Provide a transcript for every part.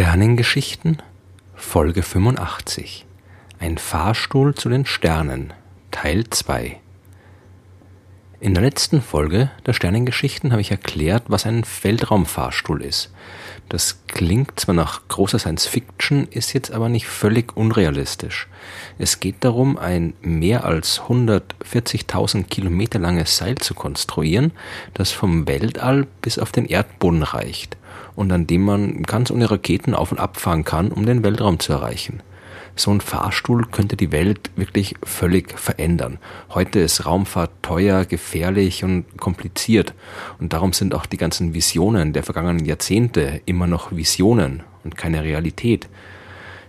Sternengeschichten Folge 85 Ein Fahrstuhl zu den Sternen Teil 2 In der letzten Folge der Sternengeschichten habe ich erklärt, was ein Weltraumfahrstuhl ist. Das klingt zwar nach großer Science Fiction, ist jetzt aber nicht völlig unrealistisch. Es geht darum, ein mehr als 140.000 Kilometer langes Seil zu konstruieren, das vom Weltall bis auf den Erdboden reicht und an dem man ganz ohne Raketen auf und abfahren kann, um den Weltraum zu erreichen. So ein Fahrstuhl könnte die Welt wirklich völlig verändern. Heute ist Raumfahrt teuer, gefährlich und kompliziert. Und darum sind auch die ganzen Visionen der vergangenen Jahrzehnte immer noch Visionen und keine Realität.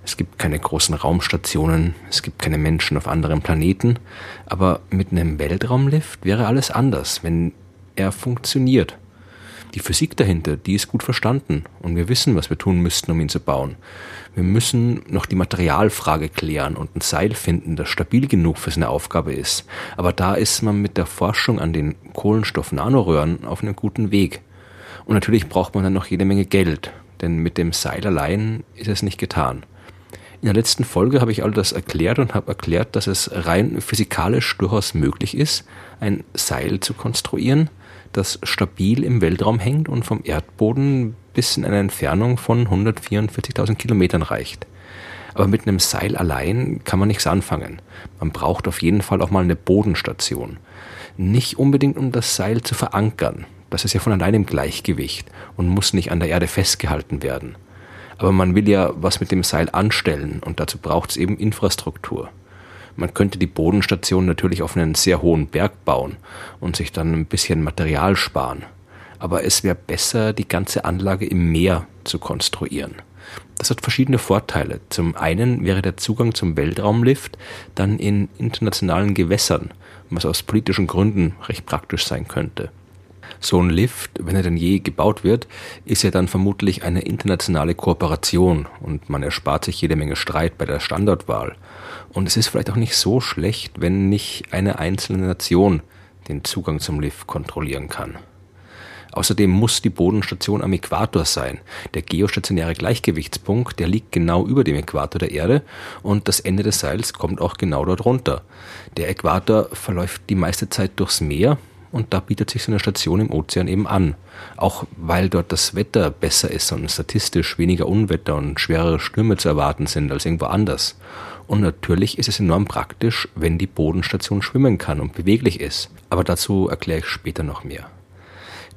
Es gibt keine großen Raumstationen, es gibt keine Menschen auf anderen Planeten, aber mit einem Weltraumlift wäre alles anders, wenn er funktioniert. Die Physik dahinter, die ist gut verstanden und wir wissen, was wir tun müssten, um ihn zu bauen. Wir müssen noch die Materialfrage klären und ein Seil finden, das stabil genug für seine Aufgabe ist. Aber da ist man mit der Forschung an den Kohlenstoff-Nanoröhren auf einem guten Weg. Und natürlich braucht man dann noch jede Menge Geld, denn mit dem Seil allein ist es nicht getan. In der letzten Folge habe ich all das erklärt und habe erklärt, dass es rein physikalisch durchaus möglich ist, ein Seil zu konstruieren, das stabil im Weltraum hängt und vom Erdboden bis in eine Entfernung von 144.000 Kilometern reicht. Aber mit einem Seil allein kann man nichts anfangen. Man braucht auf jeden Fall auch mal eine Bodenstation. Nicht unbedingt, um das Seil zu verankern. Das ist ja von allein im Gleichgewicht und muss nicht an der Erde festgehalten werden. Aber man will ja was mit dem Seil anstellen und dazu braucht es eben Infrastruktur. Man könnte die Bodenstation natürlich auf einen sehr hohen Berg bauen und sich dann ein bisschen Material sparen. Aber es wäre besser, die ganze Anlage im Meer zu konstruieren. Das hat verschiedene Vorteile. Zum einen wäre der Zugang zum Weltraumlift dann in internationalen Gewässern, was aus politischen Gründen recht praktisch sein könnte. So ein Lift, wenn er denn je gebaut wird, ist ja dann vermutlich eine internationale Kooperation und man erspart sich jede Menge Streit bei der Standortwahl. Und es ist vielleicht auch nicht so schlecht, wenn nicht eine einzelne Nation den Zugang zum Lift kontrollieren kann. Außerdem muss die Bodenstation am Äquator sein. Der geostationäre Gleichgewichtspunkt, der liegt genau über dem Äquator der Erde und das Ende des Seils kommt auch genau dort runter. Der Äquator verläuft die meiste Zeit durchs Meer und da bietet sich so eine Station im Ozean eben an. Auch weil dort das Wetter besser ist und statistisch weniger Unwetter und schwerere Stürme zu erwarten sind als irgendwo anders. Und natürlich ist es enorm praktisch, wenn die Bodenstation schwimmen kann und beweglich ist. Aber dazu erkläre ich später noch mehr.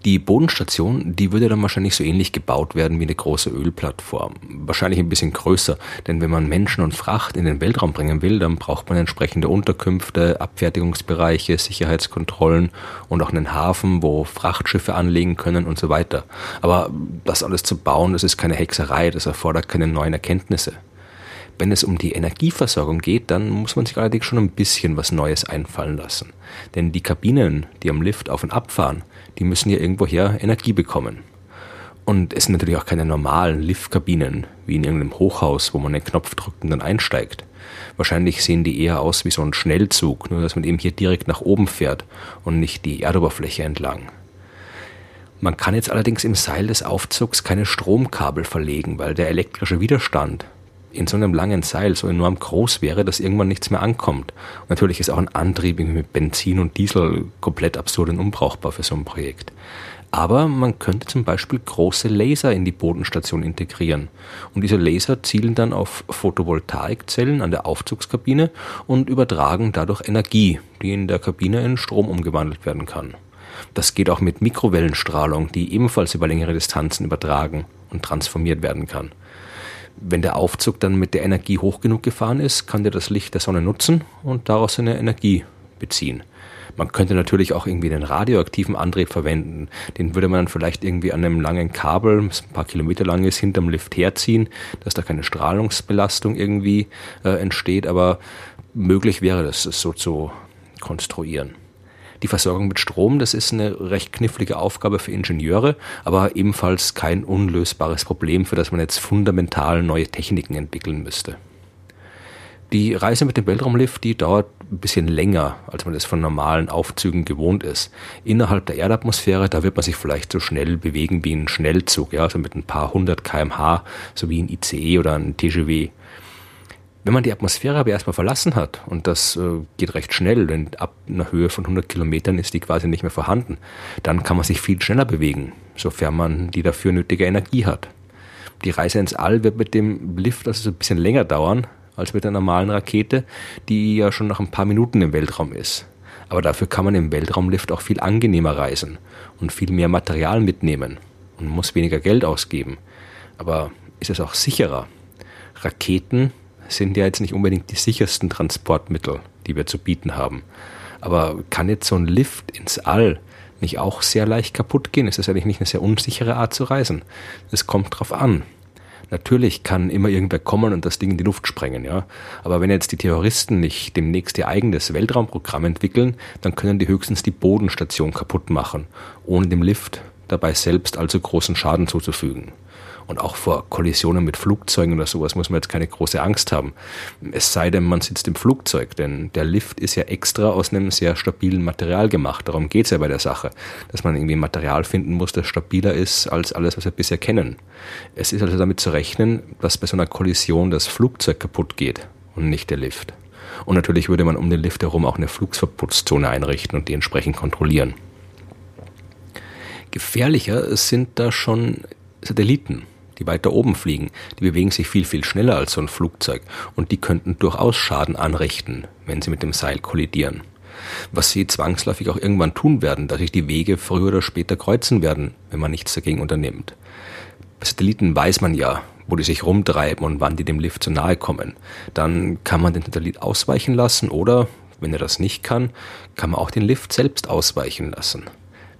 Die Bodenstation, die würde dann wahrscheinlich so ähnlich gebaut werden wie eine große Ölplattform. Wahrscheinlich ein bisschen größer, denn wenn man Menschen und Fracht in den Weltraum bringen will, dann braucht man entsprechende Unterkünfte, Abfertigungsbereiche, Sicherheitskontrollen und auch einen Hafen, wo Frachtschiffe anlegen können und so weiter. Aber das alles zu bauen, das ist keine Hexerei, das erfordert keine neuen Erkenntnisse. Wenn es um die Energieversorgung geht, dann muss man sich allerdings schon ein bisschen was Neues einfallen lassen. Denn die Kabinen, die am Lift auf und ab fahren, die müssen ja irgendwoher Energie bekommen. Und es sind natürlich auch keine normalen Liftkabinen, wie in irgendeinem Hochhaus, wo man einen Knopf drückt und dann einsteigt. Wahrscheinlich sehen die eher aus wie so ein Schnellzug, nur dass man eben hier direkt nach oben fährt und nicht die Erdoberfläche entlang. Man kann jetzt allerdings im Seil des Aufzugs keine Stromkabel verlegen, weil der elektrische Widerstand in so einem langen Seil so enorm groß wäre, dass irgendwann nichts mehr ankommt. Und natürlich ist auch ein Antrieb mit Benzin und Diesel komplett absurd und unbrauchbar für so ein Projekt. Aber man könnte zum Beispiel große Laser in die Bodenstation integrieren. Und diese Laser zielen dann auf Photovoltaikzellen an der Aufzugskabine und übertragen dadurch Energie, die in der Kabine in Strom umgewandelt werden kann. Das geht auch mit Mikrowellenstrahlung, die ebenfalls über längere Distanzen übertragen und transformiert werden kann. Wenn der Aufzug dann mit der Energie hoch genug gefahren ist, kann der das Licht der Sonne nutzen und daraus seine Energie beziehen. Man könnte natürlich auch irgendwie den radioaktiven Antrieb verwenden. Den würde man dann vielleicht irgendwie an einem langen Kabel, das ein paar Kilometer lang ist, hinterm Lift herziehen, dass da keine Strahlungsbelastung irgendwie äh, entsteht. Aber möglich wäre das, es so zu konstruieren. Die Versorgung mit Strom, das ist eine recht knifflige Aufgabe für Ingenieure, aber ebenfalls kein unlösbares Problem, für das man jetzt fundamental neue Techniken entwickeln müsste. Die Reise mit dem Weltraumlift, die dauert ein bisschen länger, als man das von normalen Aufzügen gewohnt ist. Innerhalb der Erdatmosphäre, da wird man sich vielleicht so schnell bewegen wie ein Schnellzug, ja, also mit ein paar hundert kmh, so wie ein ICE oder ein TGW. Wenn man die Atmosphäre aber erstmal verlassen hat, und das äh, geht recht schnell, denn ab einer Höhe von 100 Kilometern ist die quasi nicht mehr vorhanden, dann kann man sich viel schneller bewegen, sofern man die dafür nötige Energie hat. Die Reise ins All wird mit dem Lift also ein bisschen länger dauern als mit der normalen Rakete, die ja schon nach ein paar Minuten im Weltraum ist. Aber dafür kann man im Weltraumlift auch viel angenehmer reisen und viel mehr Material mitnehmen und muss weniger Geld ausgeben. Aber ist es auch sicherer? Raketen sind ja jetzt nicht unbedingt die sichersten Transportmittel, die wir zu bieten haben. Aber kann jetzt so ein Lift ins All nicht auch sehr leicht kaputt gehen? Ist das eigentlich nicht eine sehr unsichere Art zu reisen? Es kommt drauf an. Natürlich kann immer irgendwer kommen und das Ding in die Luft sprengen, ja. Aber wenn jetzt die Terroristen nicht demnächst ihr eigenes Weltraumprogramm entwickeln, dann können die höchstens die Bodenstation kaputt machen, ohne dem Lift dabei selbst allzu großen Schaden zuzufügen. Und auch vor Kollisionen mit Flugzeugen oder sowas muss man jetzt keine große Angst haben. Es sei denn, man sitzt im Flugzeug, denn der Lift ist ja extra aus einem sehr stabilen Material gemacht. Darum geht's ja bei der Sache, dass man irgendwie Material finden muss, das stabiler ist als alles, was wir bisher kennen. Es ist also damit zu rechnen, dass bei so einer Kollision das Flugzeug kaputt geht und nicht der Lift. Und natürlich würde man um den Lift herum auch eine Flugsverbotszone einrichten und die entsprechend kontrollieren. Gefährlicher sind da schon Satelliten die weiter oben fliegen, die bewegen sich viel, viel schneller als so ein Flugzeug und die könnten durchaus Schaden anrichten, wenn sie mit dem Seil kollidieren. Was sie zwangsläufig auch irgendwann tun werden, da sich die Wege früher oder später kreuzen werden, wenn man nichts dagegen unternimmt. Bei Satelliten weiß man ja, wo die sich rumtreiben und wann die dem Lift zu nahe kommen. Dann kann man den Satellit ausweichen lassen oder, wenn er das nicht kann, kann man auch den Lift selbst ausweichen lassen.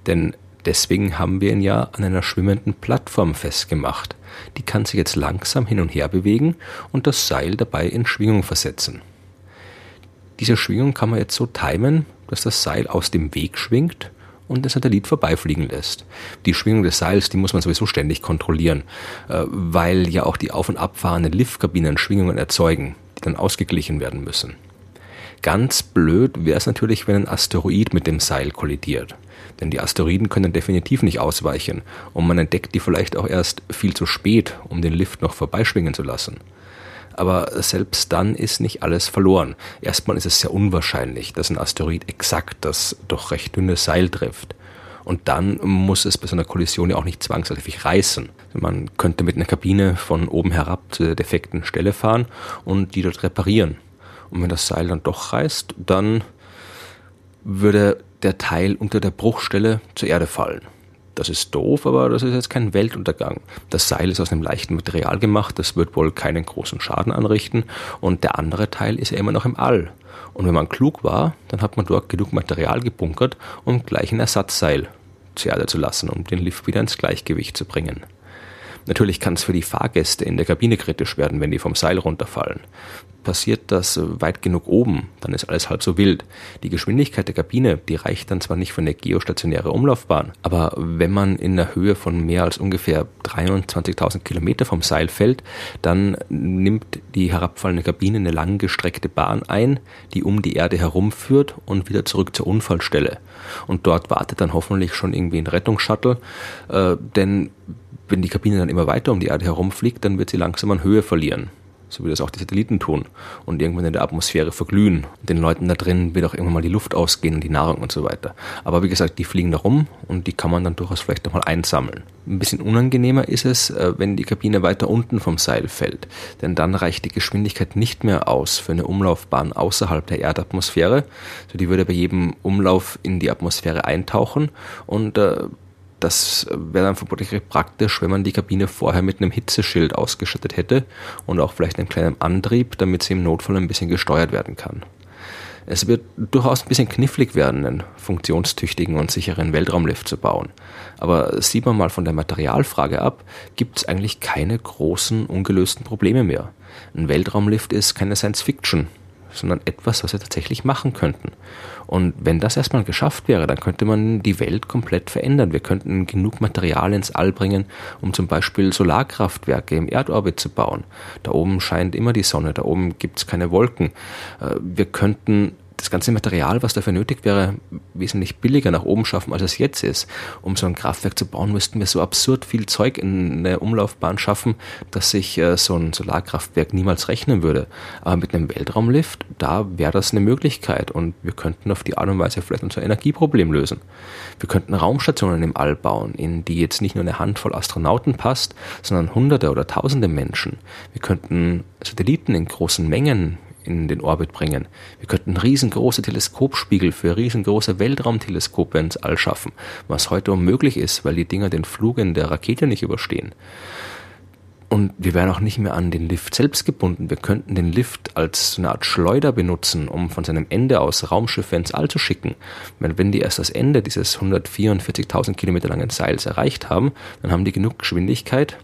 Denn Deswegen haben wir ihn ja an einer schwimmenden Plattform festgemacht. Die kann sich jetzt langsam hin und her bewegen und das Seil dabei in Schwingung versetzen. Diese Schwingung kann man jetzt so timen, dass das Seil aus dem Weg schwingt und den Satellit vorbeifliegen lässt. Die Schwingung des Seils, die muss man sowieso ständig kontrollieren, äh, weil ja auch die auf- und abfahrenden Liftkabinen Schwingungen erzeugen, die dann ausgeglichen werden müssen. Ganz blöd wäre es natürlich, wenn ein Asteroid mit dem Seil kollidiert. Denn die Asteroiden können definitiv nicht ausweichen und man entdeckt die vielleicht auch erst viel zu spät, um den Lift noch vorbeischwingen zu lassen. Aber selbst dann ist nicht alles verloren. Erstmal ist es sehr unwahrscheinlich, dass ein Asteroid exakt das doch recht dünne Seil trifft. Und dann muss es bei so einer Kollision ja auch nicht zwangsläufig reißen. Man könnte mit einer Kabine von oben herab zu der defekten Stelle fahren und die dort reparieren. Und wenn das Seil dann doch reißt, dann würde der Teil unter der Bruchstelle zur Erde fallen. Das ist doof, aber das ist jetzt kein Weltuntergang. Das Seil ist aus einem leichten Material gemacht, das wird wohl keinen großen Schaden anrichten und der andere Teil ist ja immer noch im All. Und wenn man klug war, dann hat man dort genug Material gebunkert, um gleich ein Ersatzseil zur Erde zu lassen, um den Lift wieder ins Gleichgewicht zu bringen. Natürlich kann es für die Fahrgäste in der Kabine kritisch werden, wenn die vom Seil runterfallen. Passiert das weit genug oben, dann ist alles halb so wild. Die Geschwindigkeit der Kabine, die reicht dann zwar nicht für eine geostationäre Umlaufbahn, aber wenn man in der Höhe von mehr als ungefähr 23.000 Kilometer vom Seil fällt, dann nimmt die herabfallende Kabine eine langgestreckte Bahn ein, die um die Erde herumführt und wieder zurück zur Unfallstelle. Und dort wartet dann hoffentlich schon irgendwie ein Rettungsshuttle, äh, denn wenn die Kabine dann immer weiter um die Erde herumfliegt, dann wird sie langsam an Höhe verlieren. So wie das auch die Satelliten tun. Und irgendwann in der Atmosphäre verglühen. Den Leuten da drin wird auch irgendwann mal die Luft ausgehen und die Nahrung und so weiter. Aber wie gesagt, die fliegen da rum und die kann man dann durchaus vielleicht nochmal einsammeln. Ein bisschen unangenehmer ist es, äh, wenn die Kabine weiter unten vom Seil fällt. Denn dann reicht die Geschwindigkeit nicht mehr aus für eine Umlaufbahn außerhalb der Erdatmosphäre. Also die würde bei jedem Umlauf in die Atmosphäre eintauchen und äh, das wäre dann vermutlich praktisch, wenn man die Kabine vorher mit einem Hitzeschild ausgestattet hätte und auch vielleicht einem kleinen Antrieb, damit sie im Notfall ein bisschen gesteuert werden kann. Es wird durchaus ein bisschen knifflig werden, einen funktionstüchtigen und sicheren Weltraumlift zu bauen. Aber sieht man mal von der Materialfrage ab, gibt es eigentlich keine großen ungelösten Probleme mehr. Ein Weltraumlift ist keine Science Fiction, sondern etwas, was wir tatsächlich machen könnten. Und wenn das erstmal geschafft wäre, dann könnte man die Welt komplett verändern. Wir könnten genug Material ins All bringen, um zum Beispiel Solarkraftwerke im Erdorbit zu bauen. Da oben scheint immer die Sonne, da oben gibt es keine Wolken. Äh, wir könnten das ganze Material, was dafür nötig wäre, wesentlich billiger nach oben schaffen, als es jetzt ist. Um so ein Kraftwerk zu bauen, müssten wir so absurd viel Zeug in eine Umlaufbahn schaffen, dass sich äh, so ein Solarkraftwerk niemals rechnen würde. Aber mit einem Weltraumlift, da wäre das eine Möglichkeit und wir könnten auf die Art und Weise vielleicht unser Energieproblem lösen. Wir könnten Raumstationen im All bauen, in die jetzt nicht nur eine Handvoll Astronauten passt, sondern Hunderte oder Tausende Menschen. Wir könnten Satelliten in großen Mengen in den Orbit bringen. Wir könnten riesengroße Teleskopspiegel für riesengroße Weltraumteleskope ins All schaffen, was heute unmöglich ist, weil die Dinger den Flug in der Rakete nicht überstehen. Und wir wären auch nicht mehr an den Lift selbst gebunden. Wir könnten den Lift als eine Art Schleuder benutzen, um von seinem Ende aus Raumschiffe ins All zu schicken. Wenn, wenn die erst das Ende dieses 144.000 Kilometer langen Seils erreicht haben, dann haben die genug Geschwindigkeit,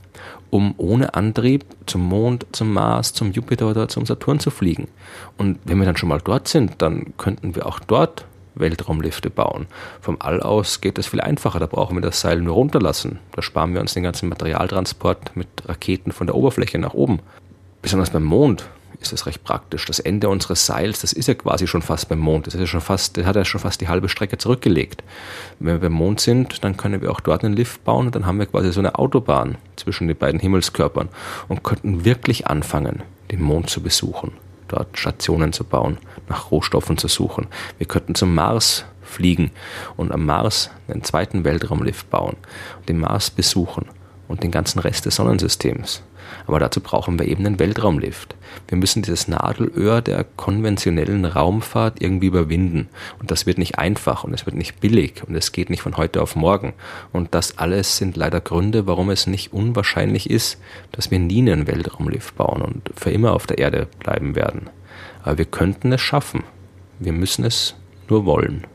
um ohne Antrieb zum Mond, zum Mars, zum Jupiter oder zum Saturn zu fliegen. Und wenn wir dann schon mal dort sind, dann könnten wir auch dort Weltraumlifte bauen. Vom All aus geht das viel einfacher, da brauchen wir das Seil nur runterlassen. Da sparen wir uns den ganzen Materialtransport mit Raketen von der Oberfläche nach oben. Besonders beim Mond ist das recht praktisch. Das Ende unseres Seils, das ist ja quasi schon fast beim Mond. Das ist ja schon fast, das hat ja schon fast die halbe Strecke zurückgelegt. Wenn wir beim Mond sind, dann können wir auch dort einen Lift bauen und dann haben wir quasi so eine Autobahn zwischen den beiden Himmelskörpern und könnten wirklich anfangen, den Mond zu besuchen, dort Stationen zu bauen, nach Rohstoffen zu suchen. Wir könnten zum Mars fliegen und am Mars einen zweiten Weltraumlift bauen, den Mars besuchen und den ganzen Rest des Sonnensystems. Aber dazu brauchen wir eben einen Weltraumlift. Wir müssen dieses Nadelöhr der konventionellen Raumfahrt irgendwie überwinden. Und das wird nicht einfach und es wird nicht billig und es geht nicht von heute auf morgen. Und das alles sind leider Gründe, warum es nicht unwahrscheinlich ist, dass wir nie einen Weltraumlift bauen und für immer auf der Erde bleiben werden. Aber wir könnten es schaffen. Wir müssen es nur wollen.